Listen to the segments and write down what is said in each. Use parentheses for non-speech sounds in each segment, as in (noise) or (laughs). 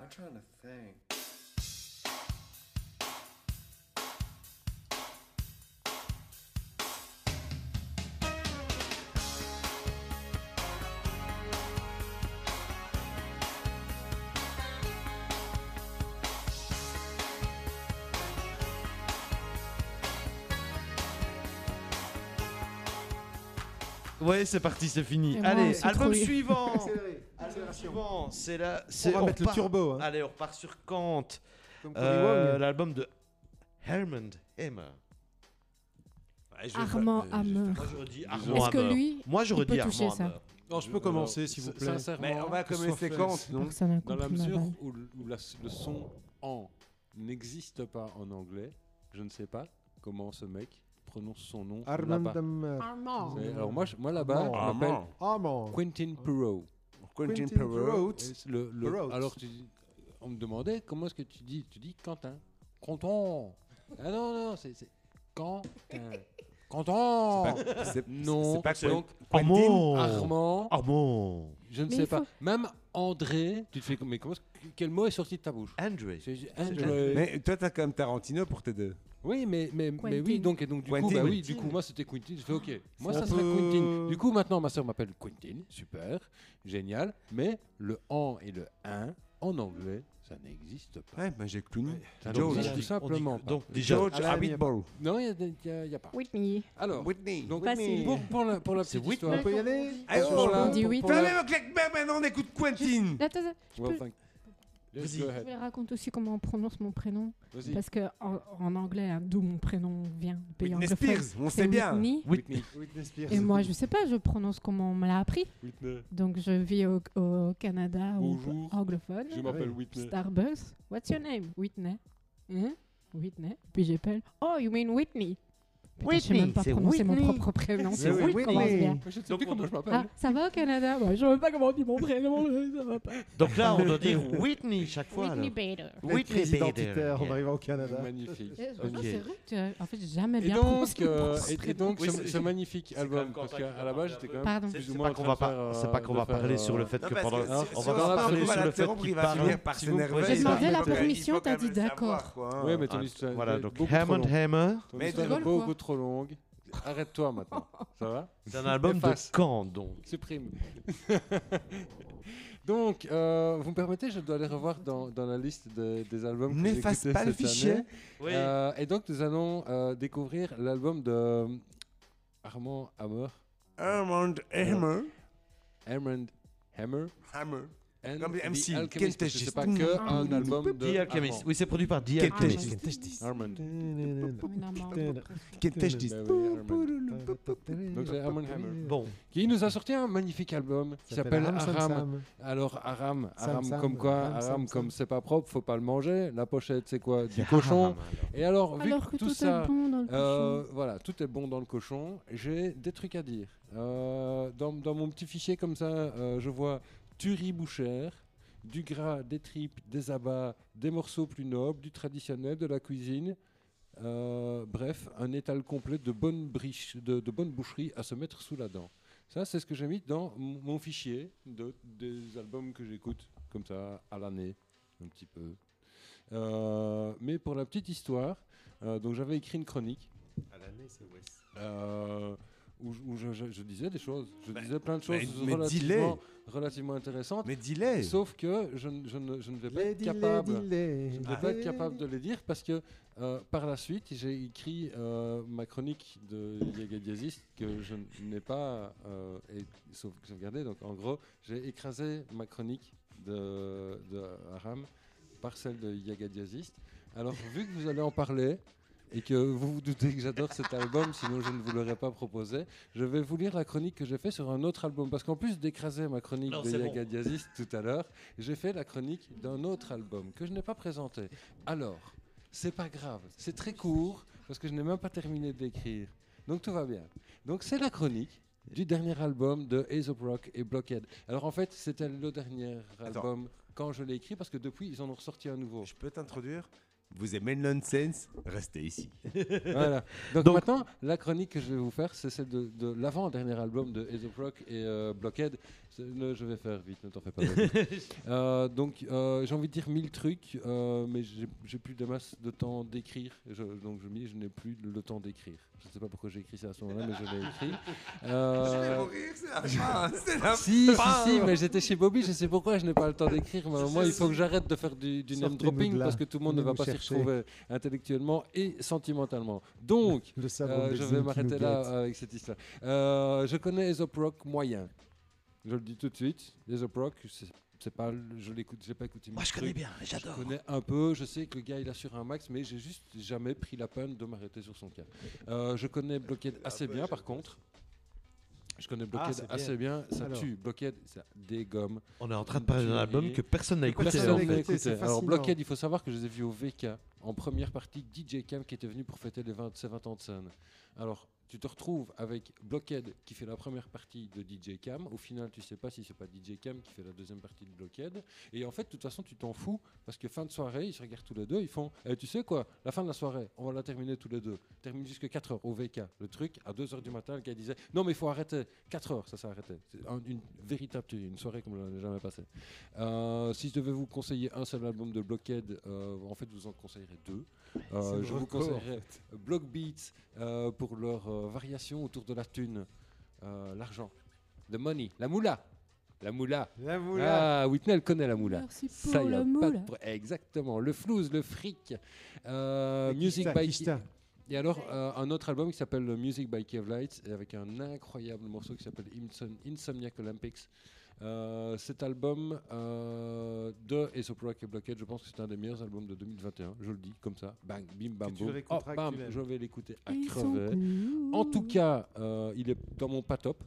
I'm trying to think. Ouais, c'est parti, c'est fini. Et Allez, album suivant. (laughs) Suivant, c'est c'est- va mettre le turbo, hein. Allez, on repart sur Kant. Euh. L'album de Herman Hammer. Ouais, je Armand euh, je Hammer. Est-ce que Hammer. lui, Moi, j'aurais dit toucher Armand ça Hammer. Non, je peux commencer, s'il vous plaît. Sincèrement, Mais on va commencer non n'a Dans la mesure où, l- où la- le son en n'existe pas en anglais, je ne sais pas comment ce mec prononce son nom Armand. Armand. Alors moi, je- moi là-bas, on m'appelle. Quentin Perrault. Quentin Quentin le- le- alors tu on me demandait comment est-ce que tu dis Tu dis Quentin. Quentin. Ah non, non, c'est c'est Quentin. Quentin. C'est Non. c'est pas donc Armand. Armand. Armand. Je ne Mais sais pas. faut- Même André, tu te fais mais comment quel mot est sorti de ta bouche? André. André. Mais toi, t'as quand même Tarantino pour t'aider. Oui, mais, mais, mais oui, donc, et donc du coup, bah oui, du coup, moi c'était Quentin. Je fais OK. Moi, ça serait Quentin. Du coup, maintenant, ma soeur m'appelle Quentin. Super, génial. Mais le en et le un en anglais, ça n'existe pas. Ouais, bah j'ai Clooney. Ça George. tout simplement dit- pas. Donc, déjà, George Abitbol. Non, il n'y a, y a pas. Whitney. Alors, Whitney. donc, Facile. pour, pour la, pour la C'est petite Whitney. histoire. On peut y aller Allez, on dit claques, ben, maintenant on écoute Quentin. Attends, attends, je peux- Vas-y. go je ahead. vais raconter aussi comment on prononce mon prénom. Vas-y. Parce que en, en anglais, hein, d'où mon prénom vient, le pays Whitney anglophone, Spears, on c'est sait bien. Whitney. Whitney. Whitney Spears. Et moi, je sais pas, je prononce comment on me l'a appris. Whitney. Donc, je vis au, au Canada, au Bonjour. anglophone. Je m'appelle oui. Whitney. Starbucks. What's your name? Whitney. Hein? Whitney. Puis j'appelle. Oh, you mean Whitney? Putain, je sais Whitney, même pas c'est prononcer mon Whitney. propre prénom. C'est Whitney. commence bien. Je sais Donc, plus comment on- je m'appelle. Ah, ça va au Canada? Ouais, je ne sais pas comment on dit mon prénom, (laughs) ça va pas. Donc là, on doit dire Whitney chaque fois. Whitney. Bader. Whitney Bader. Yeah. arrivant au Canada. Magnifique. Eh, Ok. C'est vrai que tu- en fait, j'ai jamais bien prononcé euh, et, donc Oui, ce, c'est- ce magnifique c'est album, parce qu'à la base j'étais quand même Pardon. plus C'est ou c'est moins pas, euh, c'est pas qu'on va parler sur le euh, fait que parce pendant, on va on parler sur le fait qu'il parle. J'ai demandé la permission, t'as dit d'accord. hein. Oui, mais ton Ah, histoire Voilà, donc trop Hammond. Hammer, Mais beaucoup quoi trop longue. Arrête-toi maintenant. Ça va? C'est un album de. Kant, donc? Supprime. (laughs) Donc, euh, vous me permettez, je dois aller revoir dans, dans la liste de- des albums que j'ai N'efface écoutés pas le cette fichier. année. Euh, et donc, nous allons euh, découvrir l'album de euh, Armand Hammer. Armand Hammer. Armand Hammer. Hammer. And Comme The MC, Alchemist, c'est pas que un album de The Alchemist. Armand. Oui, c'est produit par The Alchemist. Armand. Oui, Armand. Donc c'est Armand Hammer. Bon, Qui nous a sorti un magnifique album qui s'appelle Aram. Alors Aram, Aram comme quoi, Aram comme c'est pas propre, faut pas le manger. La pochette c'est quoi? Du cochon. Et alors, vu Alors que tout ça, est bon dans le euh, cochon. voilà, tout est bon dans le cochon. J'ai des trucs à dire. Euh, dans, dans mon petit fichier comme ça, euh, je vois du riz bouchère, du gras, des tripes, des abats, des morceaux plus nobles, du traditionnel, de la cuisine. Euh, bref, un étal complet de bonnes, briches, de, de bonnes boucheries à se mettre sous la dent. Ça, c'est ce que j'ai mis dans mon fichier de, des albums que j'écoute comme ça à l'année, un petit peu. Euh, mais pour la petite histoire, euh, donc j'avais écrit une chronique À l'année, c'est. Où, je- où je, je- je disais des choses. Je Mais- disais plein de mais- choses mais relativement, relativement intéressantes. Mais dis-les. Sauf que je, ne- je ne, je ne vais pas Les être capable. Je ne vais pas être capable de les dire parce que euh, par la suite, j'ai écrit euh, ma chronique de Yaga Diaziste que je n'ai pas euh, et- sauf- sauvegardée. Donc en gros, j'ai écrasé ma chronique de, de Aram par celle de Yaga Diaziste. Alors vu que vous allez en parler et que vous vous doutez que j'adore cet album, sinon je ne vous l'aurais pas proposé, je vais vous lire la chronique que j'ai fait sur un autre album. Parce qu'en plus d'écraser ma chronique Non, de bon. Yaga Diaziste tout à l'heure, j'ai fait la chronique d'un autre album que je n'ai pas présenté. Alors, c'est pas grave, c'est très court parce que je n'ai même pas terminé de l'écrire. Donc tout va bien. Donc c'est la chronique du dernier album de Aesop Rock et Blockhead. Alors en fait, c'était le dernier Attends. album quand je l'ai écrit parce que depuis ils en ont ressorti un nouveau. Je peux t'introduire? Vous aimez le nonsense Restez ici. (laughs) voilà. Donc, Donc- maintenant, la chronique que je vais vous faire, c'est celle de, de l'avant-dernier album de Aesop Rock et euh, Blockhead. Je vais faire vite, ne t'en fais pas. (laughs) Euh, donc, euh, j'ai envie de dire mille trucs, euh, mais j'ai plus de masse de temps d'écrire. Je- Donc, je, mis, je n'ai plus le, le temps d'écrire. Je ne sais pas pourquoi j'ai écrit ça à ce moment-là, mais je l'ai écrit. (laughs) Euh, c'est la fin, (laughs) c'est la si, si, fin. si, mais j'étais chez Bobby, je sais pourquoi je n'ai pas le temps d'écrire. Mais moi, il faut que j'arrête de faire du, du name dropping parce que tout le monde ne va pas s'y retrouver intellectuellement et sentimentalement. Donc, euh, je vais m'arrêter là guette. avec cette histoire. Euh, je connais Aesop Rock moyen. Je le dis tout de suite. Aesop Rock, c'est c'est pas, je l'écoute, j'ai pas écouté. Moi, je connais bien, Je j'adore. connais un peu, je sais que le gars il assure un max, mais j'ai juste jamais pris la peine de m'arrêter sur son cas. Euh, je connais Blockhead assez bien par contre. Je connais Blockhead c'est assez bien, ça Alors. tue. Blockhead, ça dégomme. On est en train de parler d'un album que personne n'a écouté. Personne en n'a fait. écouté. Alors. Blockhead, il faut savoir que je les ai vus au VK en première partie DJ Cam qui était venu pour fêter les 20, ses 20 ans de scène. Alors tu te retrouves avec Blockhead qui fait la première partie de DJ Cam. Au final, tu sais pas si c'est pas DJ Cam qui fait la deuxième partie de Blockhead. Et en fait, de toute façon, tu t'en fous parce que fin de soirée, ils se regardent tous les deux. Ils font Eh, Tu sais quoi La fin de la soirée, on va la terminer tous les deux. Termine jusqu'à 4 heures au VK. Le truc, à 2 heures du matin, le gars disait Non, mais il faut arrêter. 4 heures, ça s'est arrêté. C'est un- une véritable tuerie, une soirée comme on n'en a jamais passé. Euh, si je devais vous conseiller un seul album de Blockhead, euh, en fait, je vous en conseillerais deux. Euh, je vous conseillerais Block Beats euh, pour leur euh, variation autour de la thune, euh, l'argent, the money, la moula. La moula. La moula. Ah, Whitney, elle connaît la moula. Merci Ça, pour y a le pas de Exactement. Le flouze, le fric. Euh, Music Kista, by Kista. et alors, euh, un autre album qui s'appelle Music by Cave Lights, avec un incroyable morceau qui s'appelle Insom- Insomniac Olympics. Euh, cet album euh, de Aesop Rock et Blockhead, je pense que c'est un des meilleurs albums de 2021, je le dis comme ça, bang, bim, bam, boum. que bam, je vais l'écouter à crever. En tout cas, euh, il est dans mon pas top.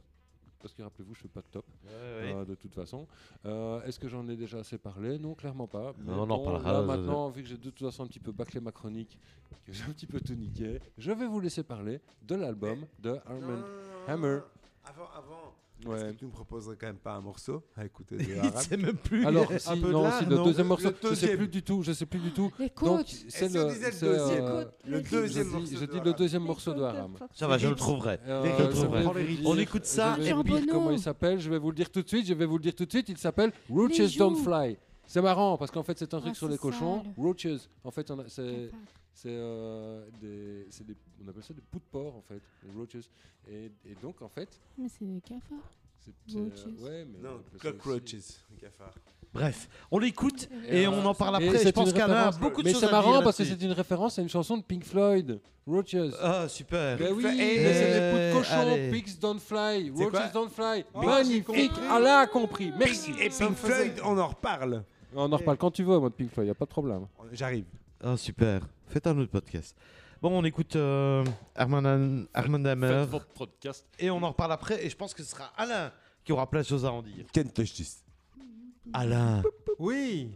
Parce que rappelez-vous, je suis pas top euh, de toute façon. Euh, Est-ce que j'en ai déjà assez parlé? Non, clairement pas. Mais On en parlera, là, maintenant, vu que j'ai de toute façon un petit peu bâclé ma chronique, que j'ai un petit peu tout niqué, je vais vous laisser parler de l'album de Armand Hammer. Avant, avant. Ouais. Est-ce que tu me proposerais quand même pas un morceau à écouter de (laughs) Il arabe sait même plus. Alors, Un si, peu de non, si, le non deuxième Le morceau, je sais deuxième. plus du tout, je sais plus du tout. Donc, Écoute, c'est le, disait le deuxième euh, écoute, le deuxième hits. morceau je dis le deuxième morceau de Haram. Ça va, je le trouverai. Euh, Les je On écoute ça Je vais et vous dire puis- comment il s'appelle. Je vais vous le dire tout de suite. Je vais vous le dire tout de suite. Il s'appelle Roaches Don't. Fly. C'est marrant parce qu'en fait c'est un truc Ah, sur c'est les cochons. Roaches. En fait, c'est c'est euh, des, c'est des- on appelle ça des poux de porc en fait, les roaches. Et, et donc en fait, Mais c'est des cafards. c'est c'est, euh, Roaches. ouais, mais on Non, cockroaches. Bref, on l'écoute Et et euh, on en parle après. c'est Je pense qu'Alain a beaucoup de Mais choses c'est à dire marrant parce que c'est une référence à une chanson de Pink Floyd, Roaches. Ah, super. Ben oui, mais c'est des poux de cochon. Pigs don't fly, C'est roaches don't fly. Oh, Magnifique. Allah a compris, merci. Et Pink Floyd, on en reparle. On en reparle quand tu veux, moi, de Pink Floyd, y a pas de problème. J'arrive. Ah, super. Faites un autre podcast. Bon, on écoute euh, Armand, Armand Hammer podcast. et on en reparle après. Et je pense que ce sera Alain qui aura plein de choses à en dire. Ken Touch Alain, Oui.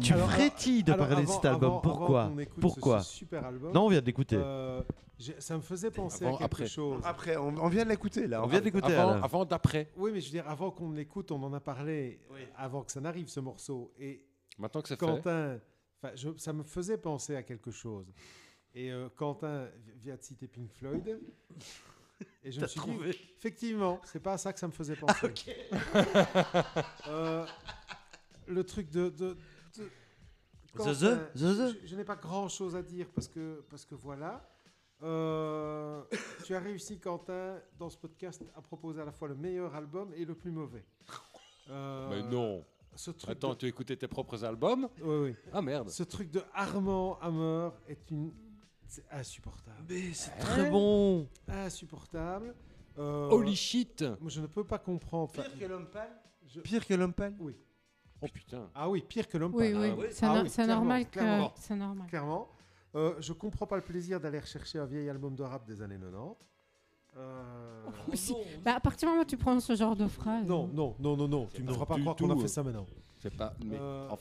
Tu Alors, frétilles de Alors, parler de avant- cet album. avant- Pourquoi avant qu'on écoute ce- Pourquoi ce super album. Non, on vient d'écouter. euh, j'ai- ça me faisait penser Avant, à quelque après. chose. Après, on, on vient de l'écouter là. On vient d'écouter Avant, Alain. avant d'après. Oui, mais je veux dire, avant qu'on l'écoute, on en a parlé avant que ça n'arrive ce morceau. Et Maintenant que c'est fait. Quentin, enfin, je- ça me faisait penser à quelque chose. Et euh, Quentin vi- vient de citer Pink Floyd. Et je (laughs) me T'as suis trouvé dit, effectivement, c'est pas à ça que ça me faisait (laughs) penser. Euh, le truc de. de, de- Quentin, The, the, the. je, je n'ai pas grand chose à dire parce que, parce que voilà. Euh, tu as réussi, Quentin, dans ce podcast, à proposer à la fois le meilleur album et le plus mauvais. Euh, Mais non. Ce truc Attends, de- tu écoutais tes propres albums? Oui, oui. Ah merde. Ce truc de Armand Hammer est une. C'est insupportable. Mais c'est très bon. Insupportable. Euh, Holy shit Moi, je ne peux pas comprendre. Enfin, que l'homme pâle? je- Pire que l'homme pâle? Oui. Oh putain. Ah oui, pire que l'homme Oui, oui, oui. c'est Ah oui, c'est normal que clairement. c'est normal. Clairement. Euh, je comprends pas le plaisir d'aller rechercher un vieil album de rap des années 90. Euh, Si- bah, à partir du moment où tu prends ce genre de phrase. Non, non, non, non, non. Tu ne me feras pas croire qu'on a fait ça maintenant. C'est pas. Mais Euh, en-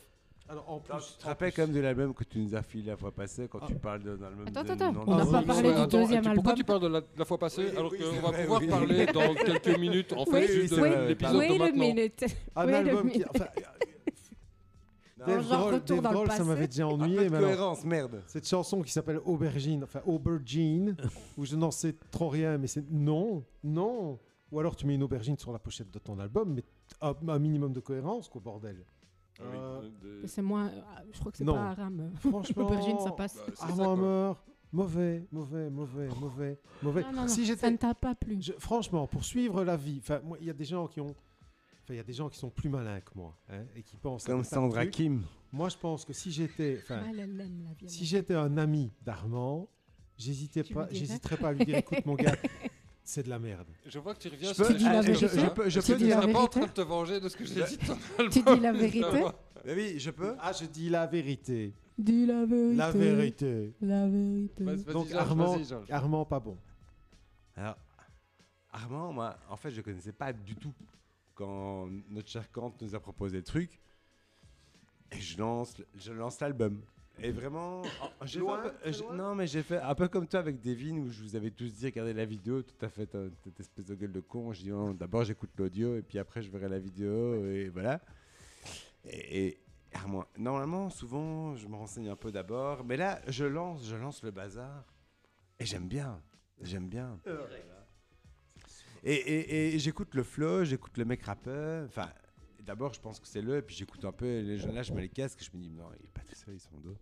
Alors, en plus, Tu te rappelles quand même de l'album que tu nous as filé la fois passée quand Ah. tu parles d'un album Attends, de attends, non- on n'a pas parlé du attends, deuxième tu- Pourquoi album. tu parles de la, de la fois passée Oui, alors oui, qu'on va vrai, pouvoir oui. parler dans (laughs) quelques minutes en fait Oui, juste de l'épisode de maintenant minute. Un album qui. Enfin, Dave genre Grohl, retour Dave dans le Grohl, ça passé. m'avait déjà un peu ennuyé. de mais alors, cohérence, merde. Cette chanson qui s'appelle Aubergine, enfin Aubergine, (laughs) où je n'en sais trop rien, mais c'est non, non, Ou alors tu mets une aubergine sur la pochette de ton album, mais un, un minimum de cohérence, quoi, bordel. Ah oui, Euh, de- C'est moins. ah, Je crois que c'est Non. pas Aram. (laughs) (laughs) Franchement, L'aubergine, ça passe. Bah, c'est ça, Armand quoi. Hammer, mauvais, mauvais, mauvais, mauvais, mauvais. Non, non, non, si ça j'étais, ne t'a pas plu. je- franchement, pour suivre la vie, enfin, moi, il y a des gens qui ont, enfin, il y a des gens qui sont plus malins que moi hein, et qui pensent. Comme Sandra. Kim. Moi, je pense que si j'étais, Ah, si j'étais un ami d'Armand, j'hésitais Tu pas, j'hésiterais pas à lui dire, écoute mon gars, (laughs) c'est de la merde. Je vois que tu reviens Je sur peux- comme ça. je peux- je Tu peux dis la seras pas en train de te venger de ce que j'ai dit (laughs) Tu dis la vérité oui, je peux. Ah, je dis la vérité, Dis la vérité. la vérité. La vérité. Donc Armand. Armand pas bon. Alors, Armand, moi, en fait, je connaissais pas du tout quand notre cher Kant nous a proposé le truc. Et je lance, je lance l'album. Et vraiment, oh, (coughs) j'ai non mais j'ai fait un peu comme toi avec Devin où je vous avais tous dit regardez la vidéo, tout à fait t'as- cette espèce de gueule de con. Je dis non, d'abord j'écoute l'audio et puis après je verrai la vidéo et voilà. Et, et Armand, normalement souvent je me renseigne un peu d'abord, mais là je lance, je lance le bazar et j'aime bien, j'aime bien. Et, et- et j'écoute le flow, j'écoute le mec rappeur. Enfin, d'abord, je pense que c'est le, et puis j'écoute un peu. Les gens là, je mets les casques, je me dis, non, il est pas tout seul, ils sont deux,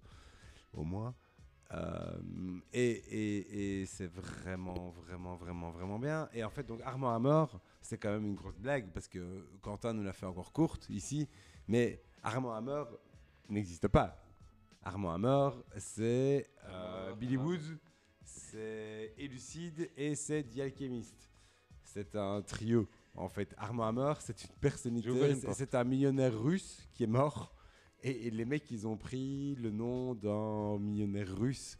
au moins. Euh, et et- et c'est vraiment, vraiment, vraiment, vraiment bien. Et en fait, donc Armand à mort, c'est quand même une grosse blague parce que Quentin nous l'a fait encore courte ici, mais Armand à mort n'existe pas. Armand à mort, c'est euh, Billy Woods, c'est Elucide et c'est The Alchemist. C'est un trio. En fait, Armand Hammer, c'est une personnalité. c'est- un millionnaire russe qui est mort. Et, et les mecs, ils ont pris le nom d'un millionnaire russe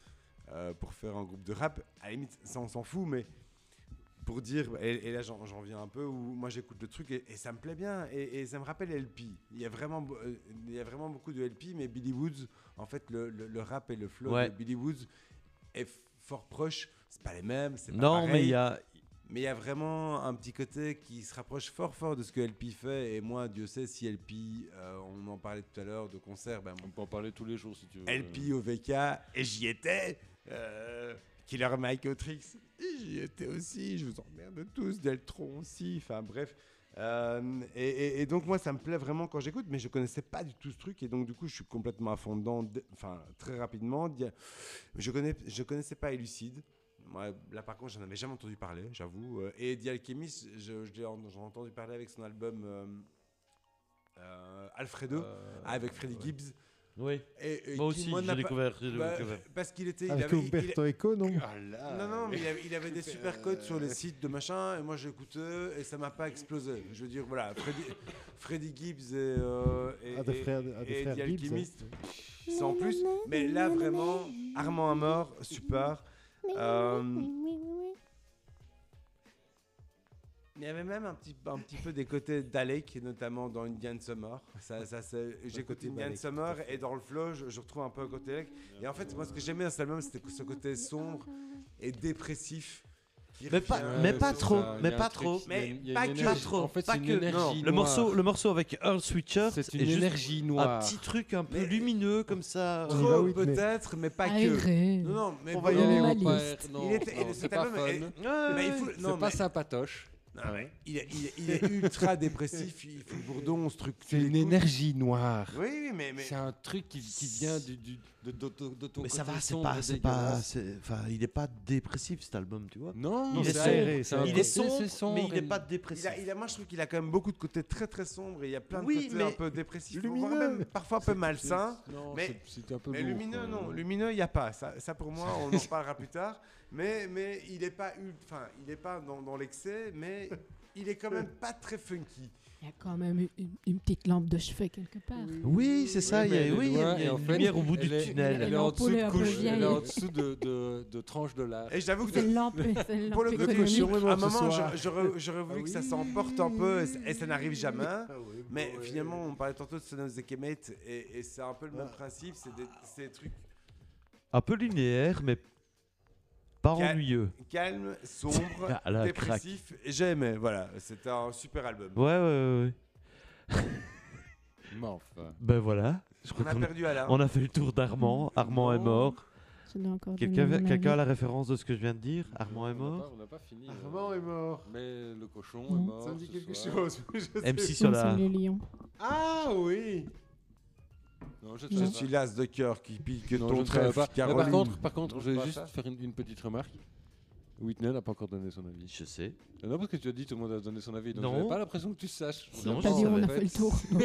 euh, pour faire un groupe de rap. À la limite, ça, on s'en fout, mais pour dire. Et, et là, j'en viens un peu où moi, j'écoute le truc et, et ça me plaît bien. Et, ça me rappelle LP. Il y, a vraiment, euh, il y a vraiment beaucoup de LP, mais Billy Woods, en fait, le, le- le rap et le flow Ouais. de Billy Woods est fort proche. C'est pas les mêmes. c'est pas Non, mais il y a. Mais il y a vraiment un petit côté qui se rapproche fort fort de ce que LP fait. Et moi, Dieu sait si LP, euh, on en parlait tout à l'heure de concert, ben, On peut en parler tous les jours si tu veux. LP au VK, et j'y étais. Euh, Killer Mike Otrix, j'y étais aussi. Je vous emmerde tous. Deltron aussi. Enfin bref. Euh, et, et- et donc moi ça me plaît vraiment quand j'écoute mais je connaissais pas du tout ce truc et donc du coup je suis complètement à fond dedans enfin très rapidement je connais je connaissais pas Elucide moi là par contre j'en avais jamais entendu parler j'avoue Euh, et The Alchemist je, je j'en ai entendu parler avec son album euh, euh, Alfredo Euh, avec Freddie ouais. Gibbs Oui, et, et moi aussi, j'ai découvert. bah, découvert. parce qu'il était il Avec avait, il- Umberto Eco, non Ah là, non, non, mais il avait, il avait des super codes sur les sites de machin, et moi j'écoutais, et ça m'a pas explosé. Je veux dire, voilà, Freddy, Freddie Gibbs et, euh, et, Ah, des et- frères, ah, des et frères The Gibbs. Alchemist, c'est en plus. Mais là, vraiment, Armand à mort, super. Il y avait même un petit, un petit peu des côtés d'Alec, notamment dans Indian Summer. Ça, J'écoute côté Indian Summer et dans le flow, je, je retrouve un peu un côté Alec. Et en fait, moi, ce que j'aimais dans cet album, c'était ce côté sombre et dépressif. Mais pas- mais pas c'est trop, ça, mais un pas trop. Mais pas que. Pas trop, En fait, pas c'est une que. le noire. morceau, le morceau avec Earl Switcher, C'est une énergie un noire. petit truc un peu Mais- lumineux comme ça. Trop, peut-être, mais pas que. Aéré. Non, non, mais On va y aller, Il était- pas album fun. Est- Ouais, il est, il est- il est ultra (laughs) dépressif, il fait le bourdon, on se truc. C'est une énergie noire. Oui, oui, mais. mais C'est un truc qui, qui vient du, du- de, de, de- de ton Mais ça va, c'est sombre pas, c'est pas, enfin, il est pas dépressif cet album, tu vois. Non, Il est sombre, aéré, un Il est sombre, sombre mais il et- est pas il dépressif. a, il a- moi, je trouve qu'il a quand même beaucoup de côtés très très sombres et il y a plein de Oui, côtés mais un peu dépressifs, lumineux. même parfois un peu malsains. Non, mais- Mais lourd, lumineux, non. Lumineux, il n'y a pas. Ça, pour moi, on en parlera plus tard. Mais, mais il n'est pas, enfin, il est pas dans, dans l'excès, mais (laughs) il est quand même pas très funky. Il y a quand même une, une petite lampe de chevet quelque part. Oui, c'est ça. Oui, il y a, oui, il y a- il y a en une fait, lumière au bout du elle est- tunnel. Elle est en dessous de couche, elle est en dessous de, de, de tranches de lard. Et j'avoue que C'est une lampe, pour le côté cochon, à un moment, j'aurais voulu Ah que ça oui. s'emporte un peu et, ça- et ça n'arrive jamais. Ah Mais finalement, on parlait tantôt de Son of the Kemet et, et c'est un peu le même Ah. principe. C'est des, c'est des trucs Un peu linéaire, mais pas Cal- ennuyeux. À la dépressifs. Et j'aimais. Voilà, c'était un super album. Ouais, ouais, ouais. ouais. (laughs) Mais enfin. Ben voilà. Je On crois a qu'on perdu Alain. on a fait le tour d'Armand. Armand est Non. mort. Je dois encore Quelqu'un donner mon quelqu'un a avis. la référence de ce que je viens de dire? Armand est mort pas- On n'a pas fini. euh, Armand est mort. Mais le cochon Non. est mort. Ça me dit ce quelque soir. chose. (laughs) je sais. MC Non, Solar. c'est le lion. Ah oui. Non, je. Je suis l'as de cœur qui pique Non, ton trèfle. Mais Caroline. par contre, par contre, Non, je vais juste ça. faire une, une petite remarque. Whitney n'a pas encore donné son avis. Je sais. Ah Non, parce que tu as dit tout le monde a donné son avis. Donc Non. j'avais pas l'impression que tu saches. Non, je dit on a fait le tour. (laughs)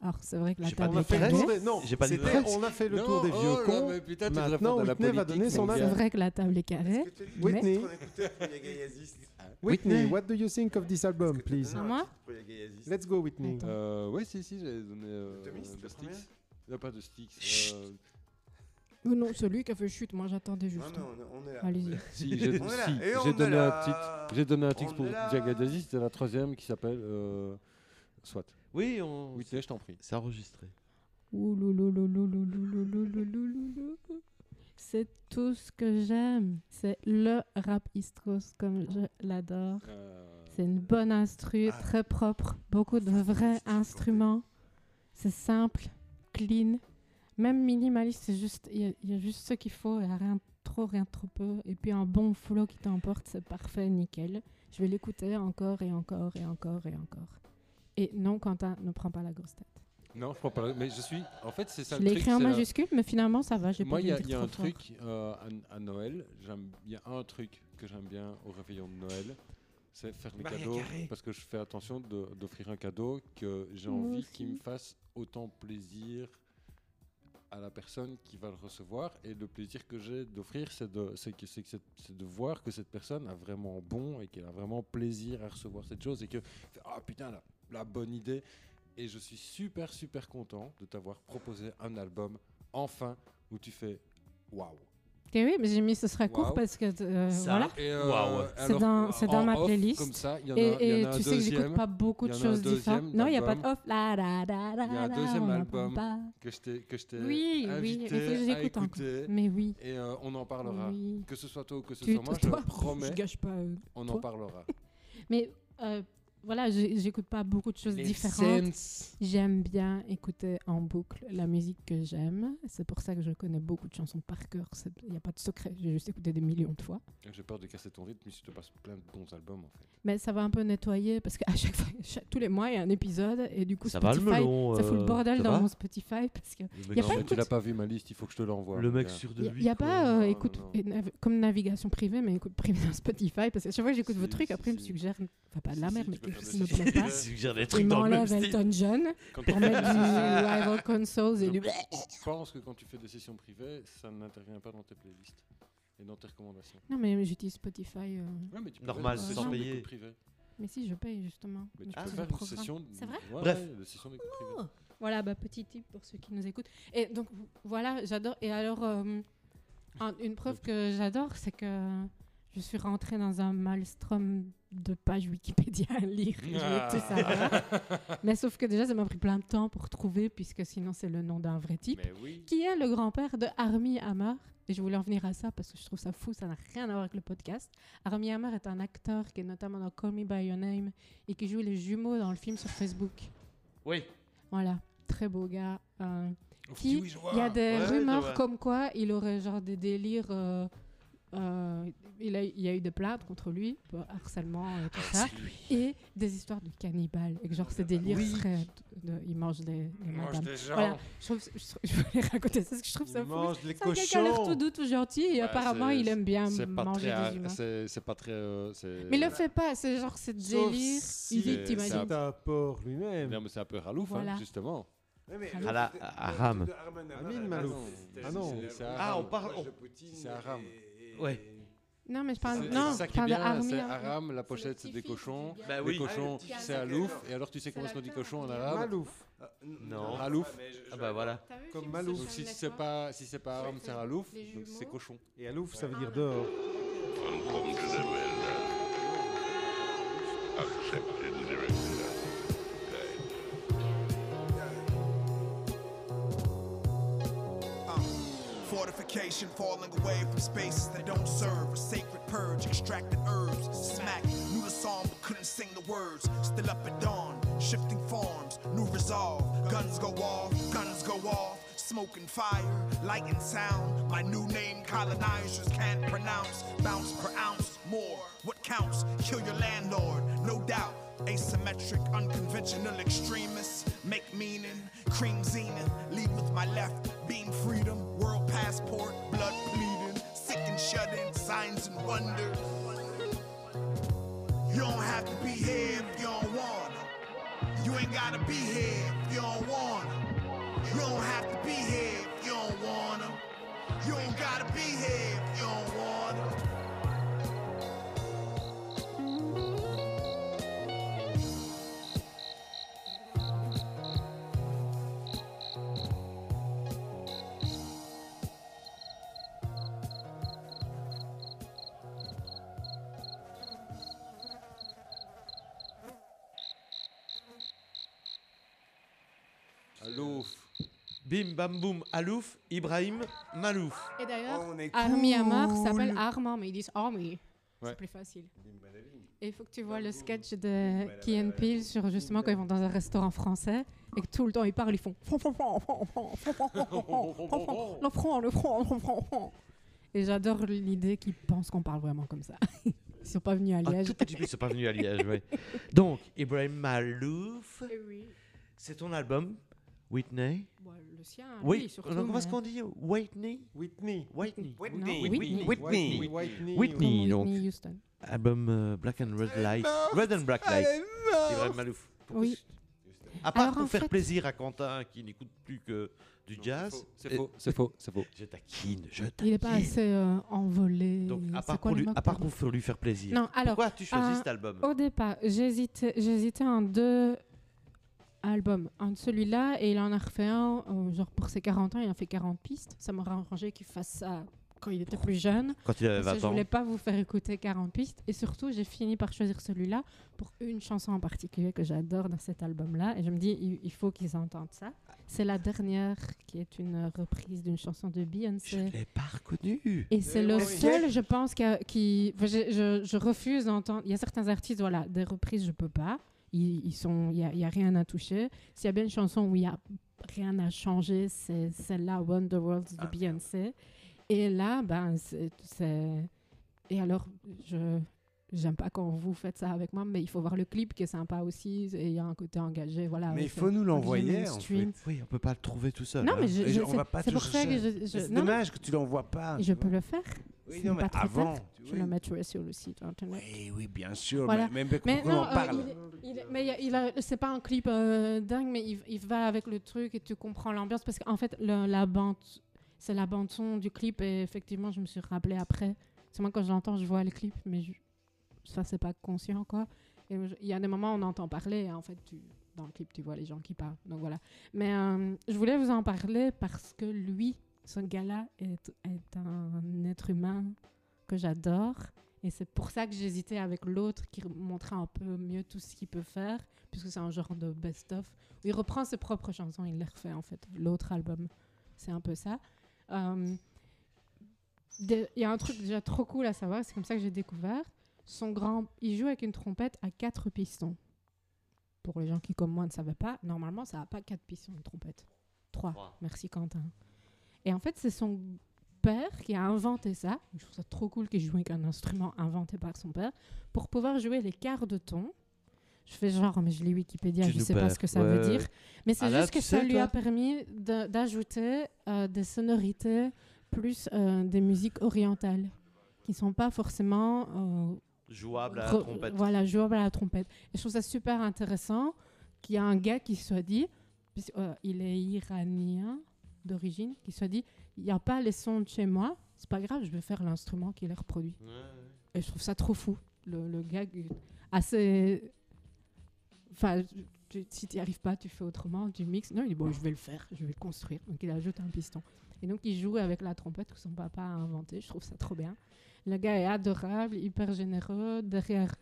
Alors c'est vrai que la table On a est fait le tour des... Non, pas dit on a fait le Non, tour des vieux oh là, cons. mais putain, Maintenant, Whitney va donner son avis. C'est vrai que la table est carrée. Whitney. Whitney, Whitney. what do you think of this album, please moi Let's go, Whitney. Euh, ouais, si, si, j'avais donné euh, de Styx. Non, pas de Styx. Chut. euh, Oh non, celui qui a fait chute, moi j'attendais juste. on est là. Allez-y. si, j'ai On est là, si, et on j'ai est donné là. un titre. J'ai donné un titre On pour est là. Jagadasi, c'était la troisième qui s'appelle euh, Soit. Oui, on... Whitney, je t'en prie. c'est enregistré. C'est tout ce que j'aime. C'est le rap Istros comme je l'adore. Euh, C'est une bonne instru, Ah. très propre, beaucoup de vrais instruments. C'est simple, clean, même minimaliste. C'est juste, il y, y a juste ce qu'il faut, il y a rien trop, rien trop peu. Et puis un bon flow qui t'emporte, c'est parfait, nickel. Je vais l'écouter encore et encore et encore et encore. Et non, Quentin, ne prends pas la grosse tête. Non, je crois pas. Mais je suis. En fait, c'est ça Je le truc. écrit en majuscule, mais finalement ça va. J'ai Moi, pas il y a, y un fort. truc euh, à, à Noël. j'aime- Il y a un truc que j'aime bien au réveillon de Noël. C'est faire les Maria cadeaux. Carré. Parce que je fais attention d'offrir un cadeau que j'ai envie qu'il me fasse autant plaisir à la personne qui va le recevoir. Et le plaisir que j'ai d'offrir, c'est de, que, que voir que cette personne a vraiment bon et qu'elle a vraiment plaisir à recevoir cette chose. Et que, ah putain, la, la bonne idée. Et je suis super, super content de t'avoir proposé un album, enfin, où tu fais waouh. Ok, oui, mais j'ai mis ce sera court parce que euh, voilà. Et, euh, Waouh. C'est dans- c'est dans en ma off, playlist. Comme ça, il y en a, Et, il y et en a un tu sais que j'écoute pas beaucoup de choses différentes. Non, il n'y a pas de off. La, la, la, la, Il y a un la, deuxième album. que je t'ai que je t'ai Oui, oui, invité à j'écoute encore. écouter. Mais oui. Et euh, on en parlera. oui. Que ce soit toi ou que ce Tu, soit moi, toi, je promets, je gâche pas. euh, on toi. en parlera. (laughs) Mais euh, voilà, j'écoute pas beaucoup de choses différentes. J'aime bien écouter en boucle la musique que j'aime. C'est pour ça que je connais beaucoup de chansons par cœur. Il n'y a pas de secret. J'ai juste écouté des millions de fois. J'ai peur de casser ton rythme si je te passe plein de bons albums en fait. Mais ça va un peu nettoyer parce qu'à chaque fois, (laughs) chaque- tous les mois, il y a un épisode et du coup, Ça va le Spotify, melon ça fout le euh, bordel dans mon Spotify parce que Y a pas Non, mais tu l'as pas vu ma liste, il faut que je te l'envoie. le mec sûr de il lui. n'y a pas euh, Non, écoute non. et nav- comme navigation privée, mais écoute privée dans Spotify parce que chaque fois que j'écoute Si, vos trucs, si, après il me si. suggère, enfin pas de la Si, merde, si, mais tu des qui me plaît (laughs) pas. Il suggère des Il trucs dans le même m'enlève style. Elton John Quand pour tu- mettre du Rival Consoles et Je du. pense que quand tu fais des sessions privées, ça n'intervient pas dans tes playlists et dans tes recommandations. Non, mais j'utilise Spotify. euh, Ouais, mais tu peux Normal, faire des sans sessions payer. d'écoute privée. Mais si, je paye justement. Mais tu je peux fais faire une programme. session. C'est vrai Ouais, Bref. ouais, des sessions d'écoute privée. Oh. Voilà, bah, petit tip pour ceux qui nous écoutent. Et donc, voilà, j'adore. Et alors, euh, un- une preuve que j'adore, c'est que je suis rentrée dans un maelstrom de pages Wikipédia à lire. Je veux tout savoir. Mais sauf que déjà, ça m'a pris plein de temps pour trouver, puisque sinon, c'est le nom d'un vrai type. Oui. Qui est le grand-père de Armie Hammer Et je voulais en venir à ça parce que je trouve ça fou, ça n'a rien à voir avec le podcast. Armie Hammer est un acteur qui est notamment dans Call Me By Your Name et qui joue les jumeaux dans le film sur Facebook. Oui. Voilà, très beau gars. euh, qui- oui, il y a vois. des Ouais, rumeurs comme quoi il aurait genre des délires. euh, euh, il, a, il y a eu des plaintes contre lui, pour harcèlement et tout ça, et des histoires de cannibales. Et que genre ces délires Oui. seraient. de- de- il mange des, des Mange madames. des gens. Voilà, je, trouve, je, (laughs) je voulais raconter ça parce que je trouve ça Il fou. mange les gars qui a l'air tout cochons. doux, tout gentil, et Ouais, apparemment il aime bien C'est pas manger très. des humains. C'est pas très. euh, Mais il le fait pas, c'est genre c'est délire. si Il dit, c'est t'imagines. c'est un porc lui-même. Non, mais c'est un peu ralouf, Voilà. hein, justement. À la- à Aram. Amin Malouf. Ah non. Ah, Aram. on parle. C'est Aram. Ouais. Non, mais je parle. Non, c'est ça qui est parle de bien, c'est. Aram, la pochette c'est des cochons. Bah Les oui. cochons, Ah, c'est Alouf. Et alors tu sais comment qu'on dit cochon en arabe Malouf. Non. Alouf. Ah bah voilà. Comme film Malou. Social Donc si c'est pas si c'est pas Aram, c'est Alouf. Donc c'est cochon. Et alouf, ça veut dire dehors. Fortification falling away from spaces that don't serve. A sacred purge, extracted herbs. Smack, knew the song but couldn't sing the words. Still up at dawn, shifting forms, new resolve. Guns go off, guns go off. smoke and fire, light and sound. My new name colonizers can't pronounce. Bounce per ounce, more. What counts? Kill your landlord, no doubt. Asymmetric, unconventional extremists make meaning. Cream zenith, lead with my left. Beam freedom, world passport, blood bleeding. Sick and shut in, signs and wonders. You don't have to be here if you don't wanna. You ain't gotta be here if you don't wanna. You don't have to be here if you don't wanna. You ain't gotta be here if you don't wanna. Allô Bim bam boum, Alouf, Ibrahim, Malouf. Et d'ailleurs, On est Army Hammer cool. s'appelle Armand, mais ils disent Army. Ouais. C'est plus facile. Et il faut que tu vois le sketch de Key and Peele sur justement quand ils vont dans un restaurant français et que tout le temps ils parlent, ils font le front, le front, le front. Et j'adore l'idée qu'ils pensent qu'on parle vraiment comme ça. Ils sont pas venus à Liège. tout petit peu, ils sont pas venus à Liège, ouais. Donc, Ibrahim Malouf, Eh oui. c'est ton album, Whitney? Le sien, Oui, lui, surtout. comment est-ce mais- qu'on dit Whitney? Whitney. Whitney. Whitney. Whitney. Whitney. Whitney. Whitney. Comme donc. Whitney Houston. Album euh, Black and Red Light. Red and Black Light. Ibrahim Malouf. Oui. À part Alors, pour faire fait- plaisir à Quentin qui n'écoute plus que du jazz. C'est faux, c'est faux, c'est faux. Je taquine, je taquine. Il n'est pas assez euh, envolé. Donc, à C'est part, quoi pour lui, mot à part pardon pour lui faire plaisir. Non, alors, Pourquoi as-tu choisi euh, cet album? Au départ, j'hésitais, j'hésitais en deux albums. Un de celui-là, et il en a refait un, euh, genre pour ses 40 ans, il en fait 40 pistes. Ça m'aurait arrangé qu'il fasse ça quand il était plus jeune. Quand il avait Parce que 20 je ans voulais pas vous faire écouter 40 pistes. Et surtout, j'ai fini par choisir celui-là pour une chanson en particulier que j'adore dans cet album-là. Et je me dis, il, il faut qu'ils entendent ça. C'est la dernière qui est une reprise d'une chanson de Je Beyoncé. ne l'ai pas reconnu. Et c'est le oui. seul, je pense, qui. a- qui enfin, je, je- je refuse d'entendre. Il y a certains artistes, voilà, des reprises, je peux pas. Ils, ils sont, il y a, rien à toucher. S'il y a bien une chanson où il y a rien à changer, c'est celle-là, Wonderworld de Ah, Beyoncé. Et là, ben, c'est, et alors, je j'aime pas quand vous faites ça avec moi, mais il faut voir le clip qui est sympa aussi. Et il y a un côté engagé, voilà. Mais il faut nous l'envoyer, en fait. Oui, on peut pas le trouver tout seul. Non, hein. mais je, je- on va pas c'est tout pour ça que chercher. je, je- C'est dommage que tu l'envoies pas. je peux vois. le faire. Oui, non, mais pas très avant. tard. tu- oui. le mettrai sur le site internet. Oui, oui, bien sûr. Voilà. Mais Mais qu'on non, en euh, parle. il, il- mais il a- c'est pas un clip euh, dingue, mais il, il va avec le truc et tu comprends l'ambiance parce qu'en fait le- la bande, c'est la bande son du clip et effectivement je me suis rappelé après. C'est moi quand je l'entends, je vois le clip, mais je, ça c'est pas conscient quoi. Il y a des moments où on entend parler et en fait tu, dans le clip tu vois les gens qui parlent. Donc voilà. Mais euh, je voulais vous en parler parce que lui, ce gars-là est, est un être humain que j'adore. Et c'est pour ça que j'hésitais avec l'autre qui montrait un peu mieux tout ce qu'il peut faire, puisque c'est un genre de best-of. Il reprend ses propres chansons, il les refait en fait. L'autre album, c'est un peu ça. Euh, Il y a un truc déjà trop cool à savoir, c'est comme ça que j'ai découvert. Son grand, il joue avec une trompette à quatre pistons. Pour les gens qui, comme moi, ne savaient pas, normalement, ça n'a pas quatre pistons, une trompette. Trois. Trois. Merci Quentin. Et en fait, c'est son père qui a inventé ça. Je trouve ça trop cool qu'il joue avec un instrument inventé par son père pour pouvoir jouer les quarts de ton. Je fais genre, mais je lis Wikipédia, je nous sais pas ce que ça Ouais, veut dire. Mais c'est Ah juste que ça sais, lui a permis de- d'ajouter euh, des sonorités plus euh, des musiques orientales qui sont pas forcément euh, Jouable à la trompette. Voilà, jouable à la trompette. Et je trouve ça super intéressant qu'il y a un gars qui soit dit, il est iranien d'origine, qui soit dit, il n'y a pas les sons de chez moi, c'est pas grave, je vais faire l'instrument qui les reproduit. Ouais, ouais. Et je trouve ça trop fou. Le, le gars, euh, assez. Enfin, tu- si tu n'y arrives pas, tu fais autrement, tu mixes. Non, il dit, bon, je vais le faire, je vais le construire. Donc il ajoute un piston. Et donc il joue avec la trompette que son papa a inventée. Je trouve ça trop bien. Le gars est adorable, hyper généreux. Derrière,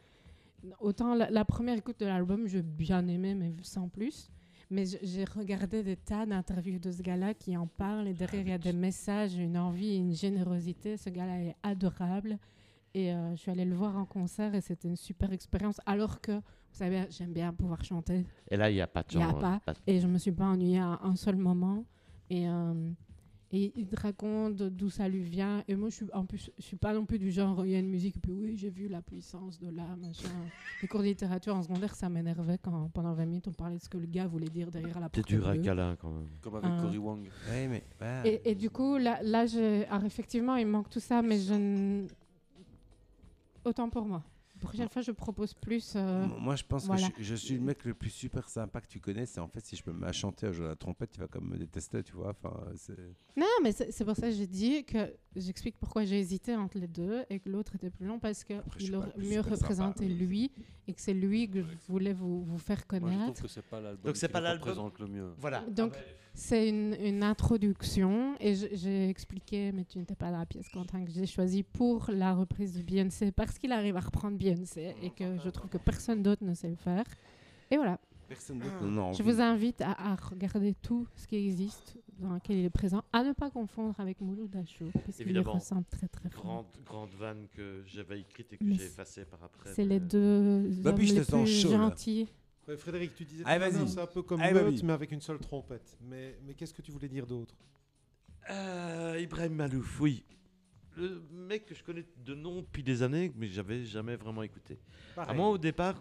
autant la, la première écoute de l'album, j'ai bien aimé, mais sans plus. Mais j'ai regardé des tas d'interviews de ce gars-là qui en parlent. Et derrière, il y a des messages, une envie, une générosité. Ce gars-là est adorable. Et euh, je suis allée le voir en concert et c'était une super expérience. Alors que, vous savez, j'aime bien pouvoir chanter. Et là, il n'y a pas de Il y a genre, pas. Et je me suis pas ennuyée à un seul moment. Et, euh, et il te raconte d'où ça lui vient. Et moi, je suis, en plus, je suis pas non plus du genre, il y a une musique, et puis oui, j'ai vu la puissance de l'âme, machin. Les cours de littérature en secondaire, ça m'énervait quand pendant 20 minutes, on parlait de ce que le gars voulait dire derrière la porte. dur à câlin quand même. Comme avec Ah. Cory Wong. Ouais, mais. voilà. Et, et du coup, là, là j'ai- alors effectivement, il me manque tout ça, mais je ne... Autant pour moi. La prochaine fois, je propose plus... euh, Moi, je pense voilà. que je, je suis le mec le plus super sympa que tu connais. C'est en fait, si je peux me mettre à chanter, à jouer à la trompette, tu vas comme me détester, tu vois. Enfin. Non, mais c'est pour ça que j'ai dit que j'explique pourquoi j'ai hésité entre les deux et que l'autre était plus long parce Après, je suis qu'il pas aurait mieux sympa, représenté mais- lui et que c'est lui que je voulais vous, vous faire Moi, je trouve connaître. que c'est pas l'album Donc, c'est qui pas l'album. représente le mieux. Voilà. Donc, c'est une, une introduction et j'ai expliqué, mais tu n'étais pas dans la pièce, Quentin, que j'ai choisi pour la reprise de Beyoncé parce qu'il arrive à reprendre Beyoncé et que je trouve que personne d'autre ne sait le faire. Et voilà, Personne d'autre n'en a je vous invite à, à regarder tout ce qui existe dans lequel il est présent, à ne pas confondre avec Mouloud puisqu'il lui Évidemment. ressemble très très fort. Grande, grande vanne que j'avais écrite et que Mais j'ai effacée par après. C'est les deux Bobby, hommes les plus chaud, là. Ouais, Frédéric, tu disais vas-y. c'est un peu comme Allez, Meute, mais avec une seule trompette. Mais, mais qu'est-ce que tu voulais dire d'autre? Euh, Ibrahim Malouf, oui. Le mec que je connais de nom depuis des années, mais que j'avais jamais vraiment écouté. À moi, au départ,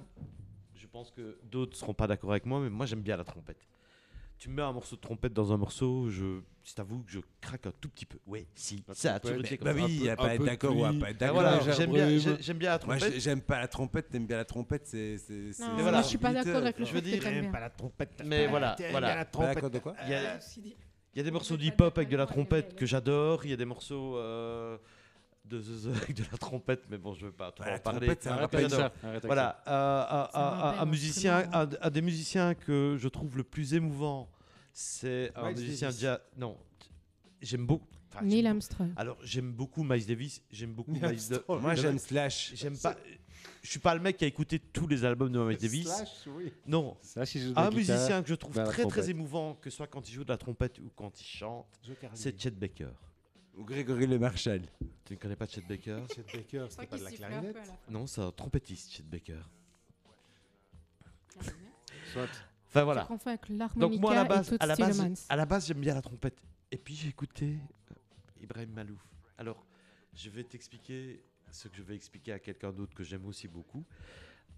je pense que d'autres seront pas d'accord avec moi, mais moi j'aime bien la trompette. Tu me mets un morceau de trompette dans un morceau, je, je t'avoue que je craque un tout petit peu. Oui, si, La ça a trompette, toujours été Bah comme ça. oui, Un peu- pas un être de d'accord ou à pas être d'accord. voilà, Légère j'aime bien, j'aime bien la Moi, trompette. j'ai- j'aime pas la trompette, t'aimes bien la trompette, c'est. c'est- c'est- Non, voilà. moi, je suis pas d'accord avec le Je veux dire, t'aimes bien. la trompette. Mais voilà, voilà. la Pas d'accord de quoi? Il y a, il y a des morceaux d'hip-hop avec de la trompette que j'adore. Il y a des morceaux euh, de The avec de la trompette, mais bon, je veux pas trop Ouais, la en parler. trompette, c'est un. Voilà, euh, à, C'est un à- à- un musicien, à, à des musiciens que je trouve le plus émouvant, c'est un Miles musicien Davis. jazz. Non, j'aime beaucoup. enfin, Neil j'aime Armstrong. beaucoup- Alors, j'aime beaucoup Miles Davis. J'aime beaucoup Neil Miles Da-. Moi, j'aime Slash. J'aime pas. Je suis pas le mec qui a écouté tous les albums de Miles Davis. Slash, oui. Non, Ça, si je joue de la un guitare, musicien que je trouve bah, la très très trompette. émouvant, que ce soit quand il joue de la trompette ou quand il chante, Joe Carly. c'est Chet Baker. Ou Grégory Le Marchal. Tu ne connais pas Chet Baker? Chet Baker, c'était pas de la clarinette. Non, c'est un trompettiste, Chet Baker. Soit. Enfin voilà. Avec Donc moi à la base, à la base, à la base j'aime bien la trompette. Et puis j'ai écouté euh, Ibrahim Malouf. Alors je vais t'expliquer ce que je vais expliquer à quelqu'un d'autre que j'aime aussi beaucoup.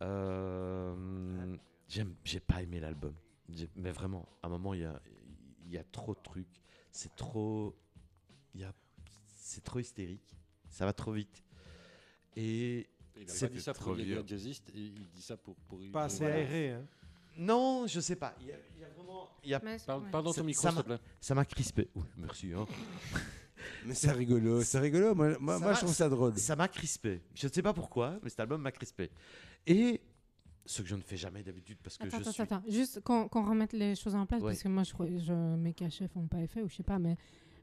Euh, j'aime, j'ai pas aimé l'album. Mais vraiment, à un moment il y a, il y a trop de trucs. C'est trop, il y a, c'est trop hystérique. Ça va trop vite. Et Il a C'est pas dit ça pour les vieux. gars jazzistes, et il dit ça pour. pour Pas assez voilà. aéré. Hein. Non, je sais pas. Il y a, il y a vraiment, il y a Ça- ton micro, ça s'il te m'a- plaît. Ça m'a crispé. Oui, merci. hein. (laughs) Mais c'est rigolo, c'est rigolo. Moi, moi, je trouve ça drôle. Ça m'a crispé. Je ne sais pas pourquoi, mais cet album m'a crispé. Et ce que je ne fais jamais d'habitude parce que Attends, je attends, suis. attends. Juste qu'on qu'on remette les choses en place, Ouais. parce que moi, je, je, mes cachets font pas effet, ou je sais pas, mais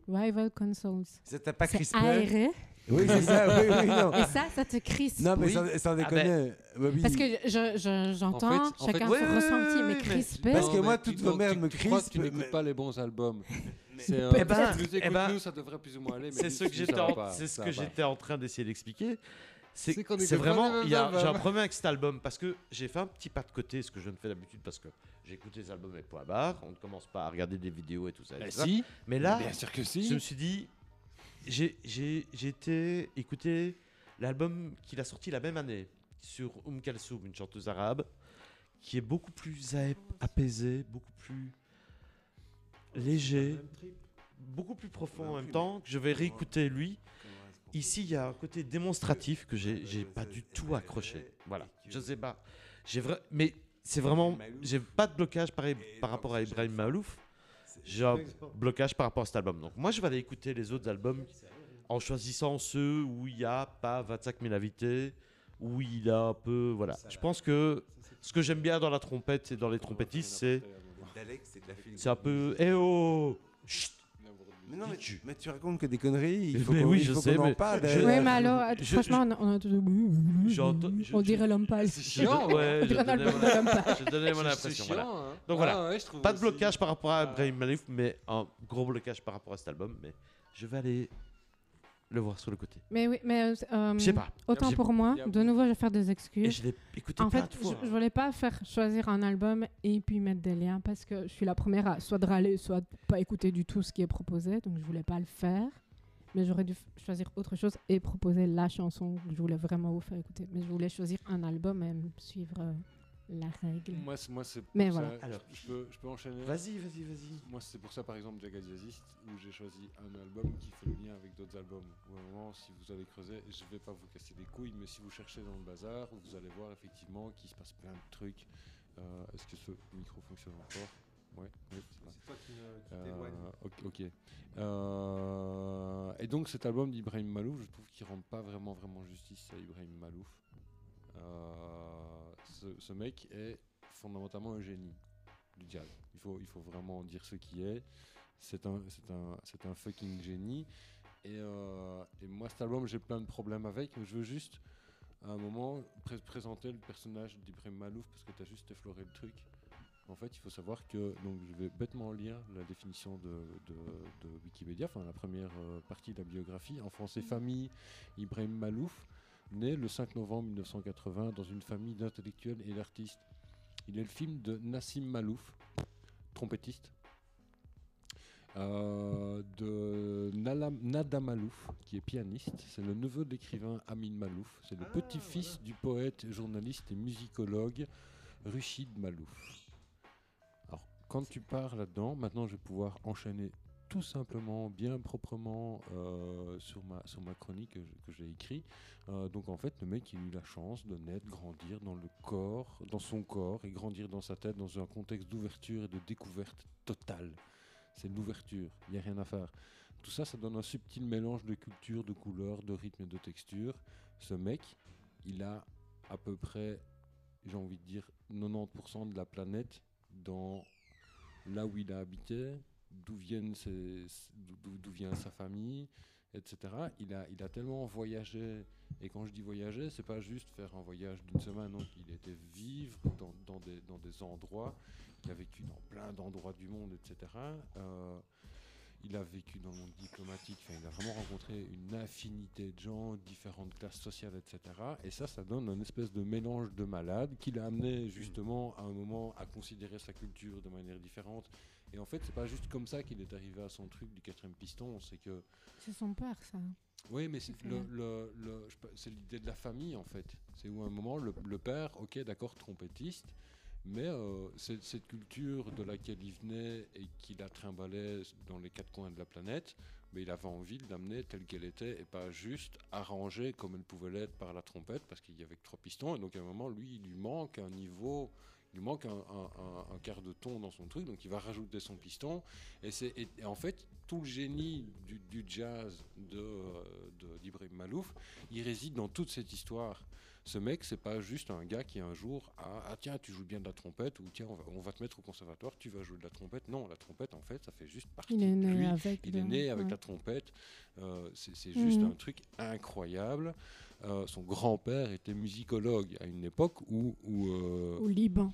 Rival Consoles, Ça t'a pas c'est crispé? aéré, Oui, c'est ça, oui, oui, non. et ça, ça te crispe. Non, mais Oui. sans, sans Ah déconner, Bobby. Parce que je- je- j'entends En fait- en chacun fait- son Ouais, ressenti, ouais, mais mais- crispé. Parce que moi, toutes vos mères me tu crois que crispent, Tu n'écoutes mais- pas les bons albums. C'est un- Eh ben, plus eh ben, nous, ça devrait plus ou moins aller. mais C'est nous, ce que j'étais va en, pas, c'est ce ça que va pas. j'étais en train d'essayer d'expliquer. C'est C'est qu'on c'est écoute pas vraiment, les mêmes il y a- j'ai un problème avec cet album parce que j'ai fait un petit pas de côté, ce que je ne fais d'habitude parce que j'ai écouté les albums et point barre. On ne commence pas à regarder des vidéos et tout ça. et Eh tout ça. si, Mais là, bien sûr que je si. me suis dit, j'ai été écouter l'album qu'il a sorti la même année sur Oum Kalsoum, une chanteuse arabe, qui est beaucoup plus apaisée, beaucoup plus léger, beaucoup plus profond en même temps, que je vais réécouter lui. Ici, il y a un côté démonstratif que j'ai pas du tout accroché. Voilà, je sais pas. J'ai vrai, mais c'est vraiment, j'ai pas de blocage par, par rapport à Ibrahim Malouf. J'ai un blocage par rapport à cet album. Donc moi, je vais aller écouter les autres albums en choisissant ceux où il n'y a pas 25 000 invités, où il a un peu, voilà. Je pense que ce que j'aime bien dans la trompette et dans les trompettistes, c'est c'est un peu, eh oh, chut. Mais non, mais Tu- mais tu racontes que des conneries. Il faut Mais qu'on oui, il je faut sais, qu'on en mais parle. je- euh, Oui, mais alors, je- franchement, on a, on je- On dirait l'homme pâle. C'est chiant, ouais, (laughs) On je dirait mon- l'homme pâle. impression. chiant, Voilà. hein. Donc voilà. Ah ouais, Pas de blocage par rapport à Ah. Ibrahim Malouf, mais un gros blocage par rapport à cet album. Mais je vais aller le voir sur le côté. Mais oui, mais euh, Je sais pas. autant pour moi, de nouveau, je vais faire des Et excuses. je l'ai écouté En plein fait, de fois. je, je voulais pas faire choisir un album et puis mettre des liens parce que je suis la première à soit de râler, soit de pas écouter du tout ce qui est proposé, donc je voulais pas le faire. Mais j'aurais dû f- choisir autre chose et proposer la chanson que je voulais vraiment vous faire écouter. Mais je voulais choisir un album et me suivre euh, la règle. Moi, c'est- moi c'est Mais pour voilà. ça- Alors, je, peux, je peux enchaîner. Vas-y, vas-y, vas-y. Moi, c'est pour ça, par exemple, Jagged Jazzist, où j'ai choisi un album qui fait le lien avec d'autres albums. Un moment, si vous allez creuser, je vais pas vous casser les couilles, mais si vous cherchez dans le bazar, vous allez voir effectivement qu'il se passe plein de trucs. Euh, Est-ce que ce micro fonctionne encore? Ouais, oui, c'est toi qui, qui Euh, t'éloigne. ok. Euh, et donc cet album d'Ibrahim Malouf, je trouve qu'il rend pas vraiment vraiment justice à Ibrahim Malouf. Ce, ce mec est fondamentalement un génie du jazz. Il faut, il faut vraiment dire ce qui est. C'est un, c'est un, c'est un fucking génie. Et, euh, et moi cet album j'ai plein de problèmes avec, mais je veux juste à un moment pré- présenter le personnage d'Ibrahim Malouf parce que tu as juste effleuré le truc. En fait, il faut savoir que, donc je vais bêtement lire la définition de, de- de Wikipédia, enfin la première euh, partie de la biographie. En français, famille Ibrahim Malouf, né le 5 novembre 1980 dans une famille d'intellectuels et d'artistes. Il est le film de Nassim Malouf, trompettiste, euh, de Nala- Nada Malouf, qui est pianiste. C'est le neveu de l'écrivain Amin Malouf. C'est le Ah, petit-fils du poète, journaliste et musicologue Ruchid Malouf. Alors, quand tu pars là-dedans, maintenant je vais pouvoir enchaîner tout simplement, bien proprement euh, sur, ma, sur ma chronique que, j'ai écrit. Euh, donc en fait, le mec, il a eu la chance de naître, grandir dans le corps, dans son corps, et grandir dans sa tête dans un contexte d'ouverture et de découverte totale. C'est l'ouverture, il n'y a rien à faire. Tout ça, ça donne un subtil mélange de culture, de couleurs, de rythme et de texture. Ce mec, il a à peu près, j'ai envie de dire, 90% de la planète dans là où il a habité, d'où vient sa famille, etc. Il a, tellement voyagé, et quand je dis voyager, c'est pas juste faire un voyage d'une semaine, il était vivre dans, des, endroits, il a vécu dans plein d'endroits du monde, etc. Euh, il a vécu dans le monde diplomatique, il a vraiment rencontré une infinité de gens, différentes classes sociales, etc. Et ça, ça donne un espèce de mélange de malade qui l'a amené justement à un moment à considérer sa culture de manière différente. Et en fait, c'est pas juste comme ça qu'il est arrivé à son truc du quatrième piston, c'est que C'est son père, ça. oui, mais c'est le, le- le- l'idée de la famille en fait. C'est où à un moment le, père, ok, d'accord, trompettiste, mais euh, cette culture de laquelle il venait et qu'il a trimballé dans les quatre coins de la planète, mais il avait envie de l'amener telle qu'elle était et pas juste arrangée comme elle pouvait l'être par la trompette parce qu'il y avait que trois pistons et donc à un moment lui il lui manque un niveau. Il manque un, un- un- un quart de ton dans son truc, donc il va rajouter son piston. Et, c'est, et, et en fait, tout le génie du, du jazz de, euh, de- d'Ibrahim Malouf, il réside dans toute cette histoire. Ce mec, c'est pas juste un gars qui un jour a ah tiens tu joues bien de la trompette ou tiens on va, on va te mettre au conservatoire tu vas jouer de la trompette non la trompette en fait ça fait juste partie Il est de lui avec. il est le- né avec ouais. la trompette Euh, c'est, c'est juste Mhm. un truc incroyable Euh, son grand-père était musicologue à une époque où, où, euh, Au Liban.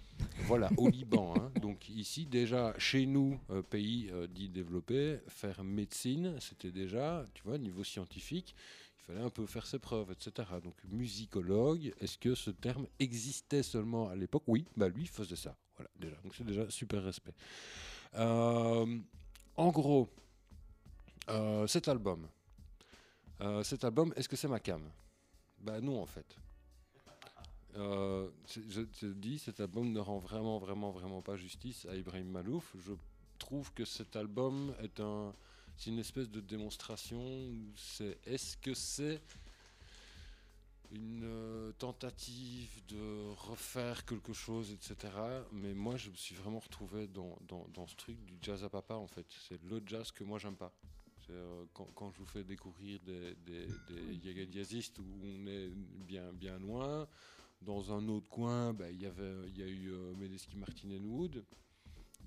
voilà, au (laughs) Liban. hein. Donc ici, déjà, chez nous, euh, pays dit développé, faire médecine, c'était déjà, tu vois, niveau scientifique, il fallait un peu faire ses preuves, etc. Donc musicologue, est-ce que ce terme existait seulement à l'époque? Oui, bah lui faisait ça. Voilà, déjà. Donc c'est déjà super respect. En gros, cet album, cet album, est-ce que c'est ma cam? Bah non, en fait. Euh, je te dis, cet album ne rend vraiment, vraiment, vraiment pas justice à Ibrahim Malouf. Je trouve que cet album est un, c'est une espèce de démonstration. C'est, est-ce que c'est une euh, tentative de refaire quelque chose, etc. Mais moi, je me suis vraiment retrouvé dans, dans, dans ce truc du jazz à papa, en fait. C'est le jazz que moi, j'aime pas. Euh, quand, quand je vous fais découvrir des, des, des où on est bien, bien loin, dans un autre coin, bah, il y avait, il y a eu euh, Medeski Martin and Wood.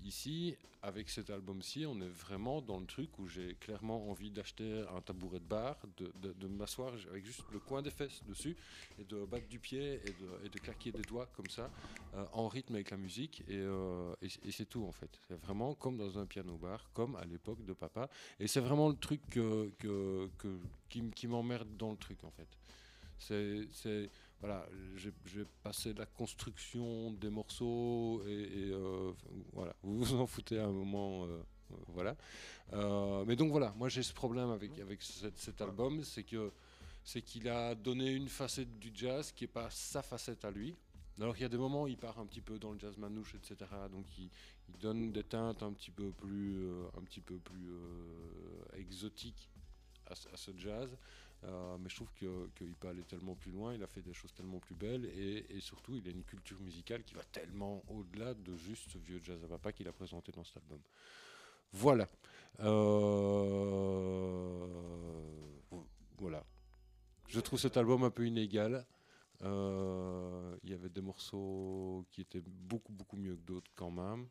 Ici, avec cet album-ci, on est vraiment dans le truc où j'ai clairement envie d'acheter un tabouret de bar, de, m'asseoir avec juste le coin des fesses dessus et de battre du pied et de, claquer des doigts comme ça, euh, en rythme avec la musique. Et, euh, et, c'est tout en fait. C'est vraiment comme dans un piano bar, comme à l'époque de papa. Et c'est vraiment le truc qui, qui m'emmerde dans le truc en fait. C'est- voilà, j'ai, passé la construction des morceaux et, et, euh, voilà, vous vous en foutez à un moment, euh, euh, voilà. Euh, mais donc voilà, moi j'ai ce problème avec, avec cet, cet album, c'est que c'est qu'il a donné une facette du jazz qui n'est pas sa facette à lui. Alors qu'il y a des moments où il part un petit peu dans le jazz manouche, etc. Donc il, il donne des teintes un petit peu plus, un petit peu plus exotiques à ce jazz. Euh, mais je trouve qu'il peut aller tellement plus loin, il a fait des choses tellement plus belles et, surtout il a une culture musicale qui va tellement au-delà de juste ce vieux jazz à papa qu'il a présenté dans cet album. Voilà. Euh, vo- Voilà. Je trouve cet album un peu inégal. Euh, Il y avait des morceaux qui étaient beaucoup beaucoup mieux que d'autres quand même.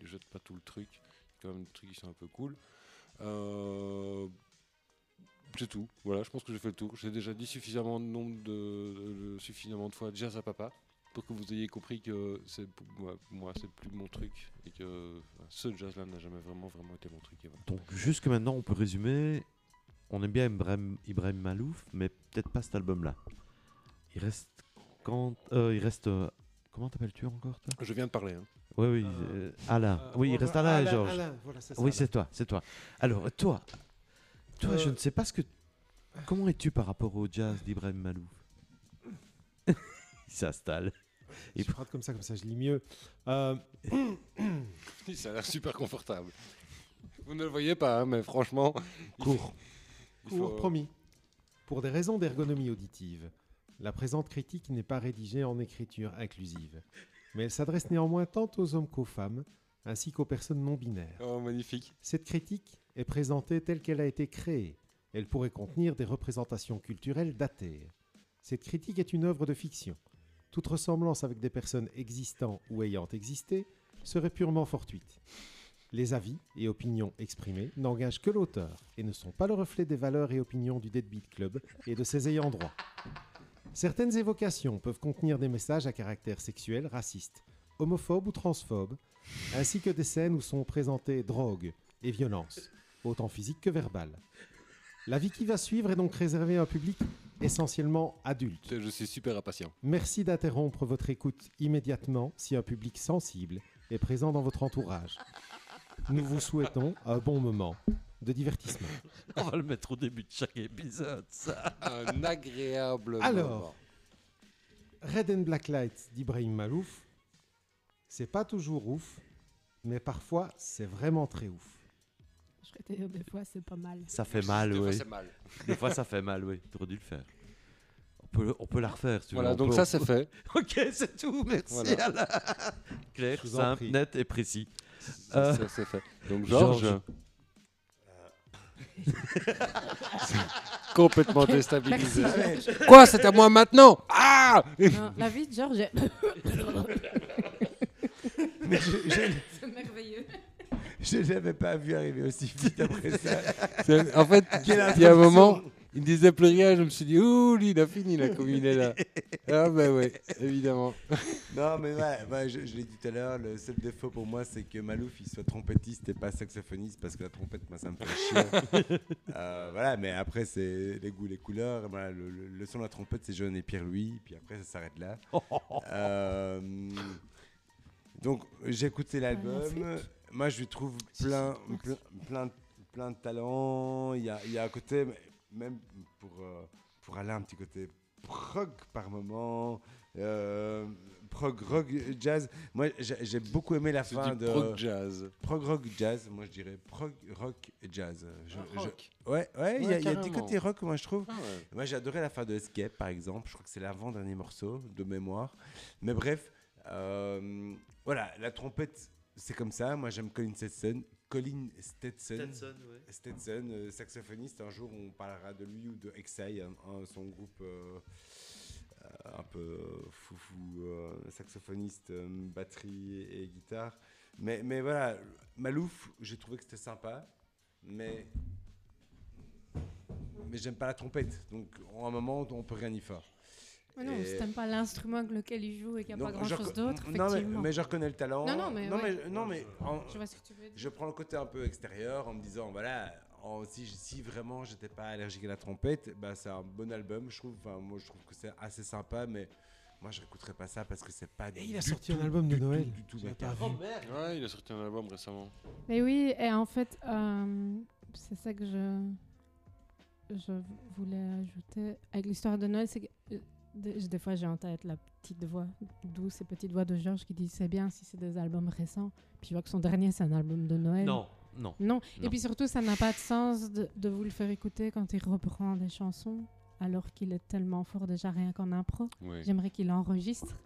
Je jette pas tout le truc. Il y a quand même des trucs qui sont un peu cool. C'est tout. Voilà, je pense que j'ai fait le tour. J'ai déjà dit suffisamment de nombre de, de- suffisamment de fois jazz à papa pour que vous ayez compris que c'est pour moi, moi, c'est plus mon truc et que ce jazz-là n'a jamais vraiment vraiment été mon truc. et voilà. Donc jusque maintenant, on peut résumer. On aime bien Ibrahim, Ibrahim Malouf, mais peut-être pas cet album-là. Il reste quand euh, il reste. euh, comment t'appelles-tu encore toi? Je viens de parler. hein. Oui, oui. Euh, euh, Alain. Euh, oui, il reste Alain et Alain, Georges. Alain, voilà, Oui, c'est toi, c'est toi. Alors toi, toi, Euh, je ne sais pas ce que. Comment es-tu par rapport au jazz d'Ibrahim Malouf? Il s'installe. Je frotte comme ça, comme ça, je lis mieux. Euh, Ça a l'air super confortable. Vous ne le voyez pas, hein, mais franchement. il (laughs) faut- Cours faut- promis. Pour des raisons d'ergonomie auditive, la présente critique n'est pas rédigée en écriture inclusive, mais elle s'adresse néanmoins tant aux hommes qu'aux femmes, ainsi qu'aux personnes non binaires. Oh, magnifique. Cette critique est présentée telle qu'elle a été créée. Elle pourrait contenir des représentations culturelles datées. Cette critique est une œuvre de fiction. Toute ressemblance avec des personnes existant ou ayant existé serait purement fortuite. Les avis et opinions exprimés n'engagent que l'auteur et ne sont pas le reflet des valeurs et opinions du Deadbeat Club et de ses ayants droit. Certaines évocations peuvent contenir des messages à caractère sexuel, raciste, homophobe ou transphobe, ainsi que des scènes où sont présentées drogue et violence, autant physique que verbale. L'avis qui va suivre est donc réservé à un public essentiellement adulte. Je suis super impatient. Merci d'interrompre votre écoute immédiatement si un public sensible est présent dans votre entourage. Nous vous souhaitons un bon moment de divertissement. On va le mettre au début de chaque épisode, ça. Un agréable. Alors. moment. Red and Black Light d'Ibrahim Malouf, c'est pas toujours ouf, mais parfois c'est vraiment très ouf. Des fois, c'est pas mal. Ça fait mal, Des fois, oui. c'est mal. Des fois, ça fait mal, oui. Tu aurais dû le faire. On peut, on peut la refaire, si tu veux. Voilà, On donc peut- ça c'est fait. (laughs) Ok, c'est tout, merci Voilà. Alain. Clair, Je vous en simple, prie. net et précis. Ça, Euh, ça, c'est fait. Donc Georges. Georges. (laughs) Complètement déstabilisé. Merci. Quoi, c'est à moi maintenant? Ah Non, la vie de Georges est... (laughs) Mais je, je, c'est merveilleux. Je l'avais pas vu arriver aussi vite après ça. (laughs) En fait, il y a un moment, il ne disait plus rien. Je me suis dit, ouh, lui, il a fini là, comme il est là. Ah, ben oui, évidemment. (laughs) Non, mais ouais, ouais, je, je l'ai dit tout à l'heure, le seul défaut pour moi, c'est que Malouf, il soit trompettiste et pas saxophoniste, parce que la trompette, moi, ça me fait chier. (laughs) Euh, voilà, mais après, c'est les goûts, les couleurs. Voilà, le, le- le son de la trompette, c'est John et Pierre-Louis, puis après, ça s'arrête là. Euh, donc, j'ai écouté l'album. Moi, je lui trouve plein, plein, plein, plein de talent. Il y a, il y a un côté, même pour, euh, pour aller un petit côté prog par moment, euh, prog rock jazz. Moi, j'ai beaucoup aimé la fin de prog jazz. prog rock jazz. Moi, je dirais prog rock jazz. Je- Ah, je- rock. Ouais, ouais, il y Ouais, y a des côtés rock, moi, je trouve. Ah ouais. Moi, j'ai adoré la fin de Escape, par exemple. Je crois que c'est l'avant-dernier morceau de mémoire. Mais bref, euh, voilà, la trompette, c'est comme ça. Moi, j'aime Colin Stetson. Colin Stetson. Stetson, euh, saxophoniste. Un jour, on parlera de lui ou de Exai, son groupe euh, euh, un peu foufou, euh, saxophoniste, batterie et guitare. Mais, mais voilà, Malouf, j'ai trouvé que c'était sympa, mais mais j'aime pas la trompette. Donc, à un moment, on peut rien y faire. Non, Et- si t'aimes pas l'instrument avec lequel il joue et qu'il n'y a pas grand je chose reco- d'autre, Non, mais, effectivement. mais je reconnais le talent. Non, non, mais non, ouais. mais, non, mais en- Je vois ce que tu veux dire. je prends le côté un peu extérieur en me disant voilà, en- si, si vraiment j'étais pas allergique à la trompette, bah, c'est un bon album, je trouve. Enfin, moi, je trouve que c'est assez sympa, mais moi, je réécouterais pas ça parce que c'est pas. Et il du a sorti tout, un album de du tout, Noël. Du tout, carte. vu. Ouais, il a sorti un album récemment. Mais oui, et en fait, euh, c'est ça que je, je voulais ajouter avec l'histoire de Noël, c'est que euh, des, des fois j'ai en tête la petite voix douce et petite voix de Georges qui dit c'est bien si c'est des albums récents. Puis je vois que son dernier c'est un album de Noël. Non, non. Non. Et Non. puis surtout, ça n'a pas de sens de, de vous le faire écouter quand il reprend des chansons alors qu'il est tellement fort déjà rien qu'en impro. Oui. J'aimerais qu'il enregistre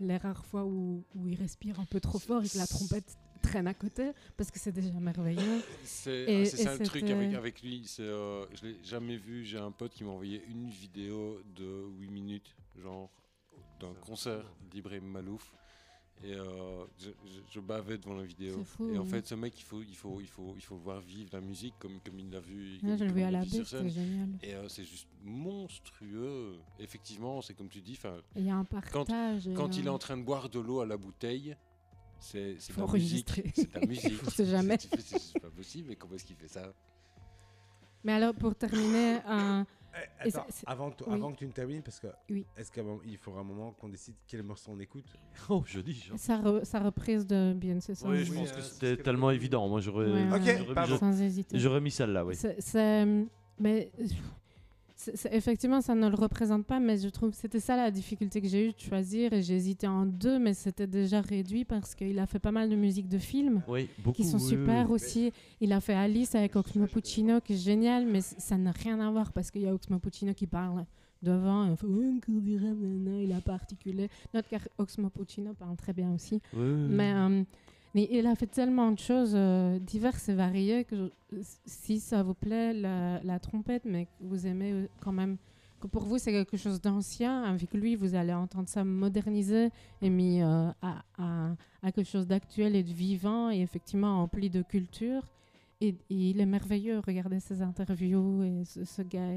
les rares fois où, où il respire un peu trop fort et que la trompette traîne à côté parce que c'est déjà merveilleux. C'est c'est et ça le truc avec, avec lui. c'est, Euh, je l'ai jamais vu. J'ai un pote qui m'a envoyé une vidéo de 8 minutes, genre d'un concert d'Ibrahim Malouf. Et euh, je, je- je bavais devant la vidéo. C'est fou, et en oui. fait, ce mec, il faut, il faut, il faut, il faut voir vivre la musique comme, comme il l'a vu. Comme- je l'ai comme vu à l'a c'était génial. Et euh, c'est juste monstrueux. Effectivement, c'est comme tu dis. Il y a un partage. Quand il est en train de boire de l'eau à la bouteille, c'est la musique. C'est la (laughs) musique. On sait jamais. C'est pas possible, mais comment est-ce qu'il fait ça? Mais alors, pour terminer, un- Eh, attends, avant, que- oui. avant que tu ne termines, parce que Oui. est-ce qu'il faudra un moment qu'on décide quel morceau on écoute? Oh, je dis. genre. sa, re- sa reprise de Beyoncé sans, Oui, je Oui, pense euh, que c'était tellement évident. Moi, j'aurais Ouais, Ok, j'aurais- pardon. j'aurais- sans hésiter. j'aurais mis celle-là, oui. Mais effectivement, ça ne le représente pas, mais je trouve que c'était ça la difficulté que j'ai eue de choisir et j'ai hésité en deux, mais c'était déjà réduit parce qu'il a fait pas mal de musique de films Oui, beaucoup. qui sont oui, super oui. aussi. Il a fait Alice avec Oxmo Puccino qui est génial, mais ça n'a rien à voir parce qu'il y a Oxmo Puccino qui parle devant nanana, il a pas articulé. Notre Oxmo Puccino parle très bien aussi. Mais, euh, mais il a fait tellement de choses euh, diverses et variées que si ça vous plaît, la, trompette, mais que vous aimez euh, quand même, que pour vous c'est quelque chose d'ancien, avec lui vous allez entendre ça modernisé et mis euh, à, quelque chose d'actuel et de vivant et effectivement empli de culture. Et, il est merveilleux, regardez ses interviews et ce, gars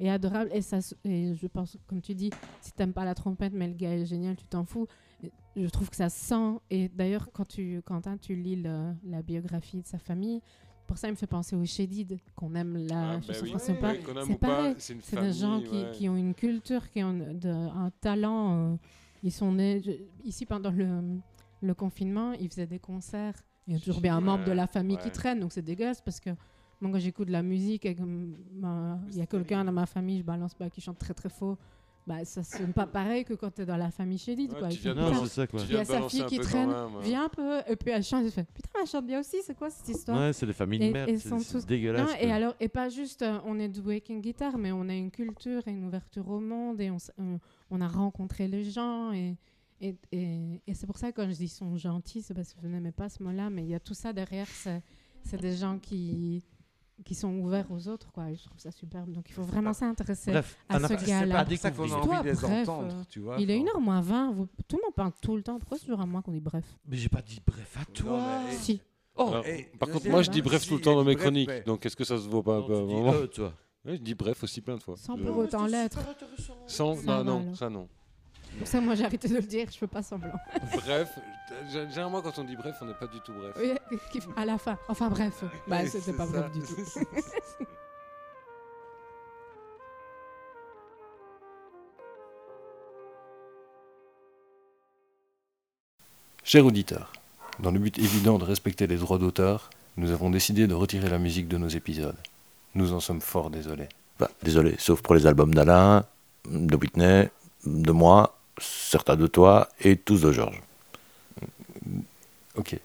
est, adorable. Et, et je pense, comme tu dis, si t'aimes pas la trompette, mais le gars est génial, tu t'en fous. Je trouve que ça sent. Et d'ailleurs, quand tu, Quentin, tu lis le- la biographie de sa famille, pour ça, il me fait penser au Chédid, qu'on aime la Ah, bah oui. Ouais, qu'on aime c'est pas, pareil. c'est des gens qui, ouais. qui ont une culture, qui ont de- un talent. euh, ils sont nés. je- ici, pendant le, le confinement, ils faisaient des concerts. Il y a toujours bien un membre de la famille qui traîne, donc c'est dégueulasse parce que moi, quand j'écoute de la musique il y a quelqu'un dans ma famille, je balance pas, qui chante très très fort, bah, ça sonne pas pareil que quand tu es dans la famille chédite. Ouais, quoi. tu Il viens fait, de Non, putain, c'est ça, quoi. Tu il y a sa fille qui traîne, même, ouais. viens un peu, et puis elle chante, elle fait Putain, elle chante bien aussi, c'est quoi cette histoire? Ouais, c'est des familles Et- de merde. et c'est- dégueulasse. non, et alors, et pas juste euh, on est doué avec une guitare, mais on a une culture et une ouverture au monde et on, on a rencontré les gens et, et, et, et c'est pour ça que quand je dis ils sont gentils, c'est parce que je n'aimais pas ce mot-là, mais il y a tout ça derrière, c'est c'est des gens qui, qui sont ouverts aux autres, quoi. je trouve ça superbe, donc il faut vraiment s'intéresser. Bref, à ce gars-là. à C'est pas qu'on a envie de les bref, entendre, euh, tu vois. Il est enfin. 1h 20, vous, tout le monde parle tout le temps, pourquoi c'est toujours à moi qu'on dit bref? Mais j'ai pas dit bref à toi. mais- Si. Oh, Alors, Et- par contre, moi, je dis bref Si, tout le temps dans mes bref, chroniques. mais- Donc, est-ce que ça se vaut pas un peu tu dis euh, toi. Ouais, Je dis bref aussi plein de fois. Sans Je- pour autant l'être. Sans, non, non, ça non. Pour ça, moi j'ai arrêté de le dire, je fais pas semblant. bref, généralement quand on dit bref, on n'est pas du tout bref. Oui, à la fin. Enfin bref, bah, Oui, c'était c'est pas ça. bref du tout. (laughs) Cher auditeur, dans le but évident de respecter les droits d'auteur, nous avons décidé de retirer la musique de nos épisodes. Nous en sommes fort désolés. Bah, désolé, sauf pour les albums d'Alain, de Whitney, de moi, certains de toi et tous de Georges. Ok.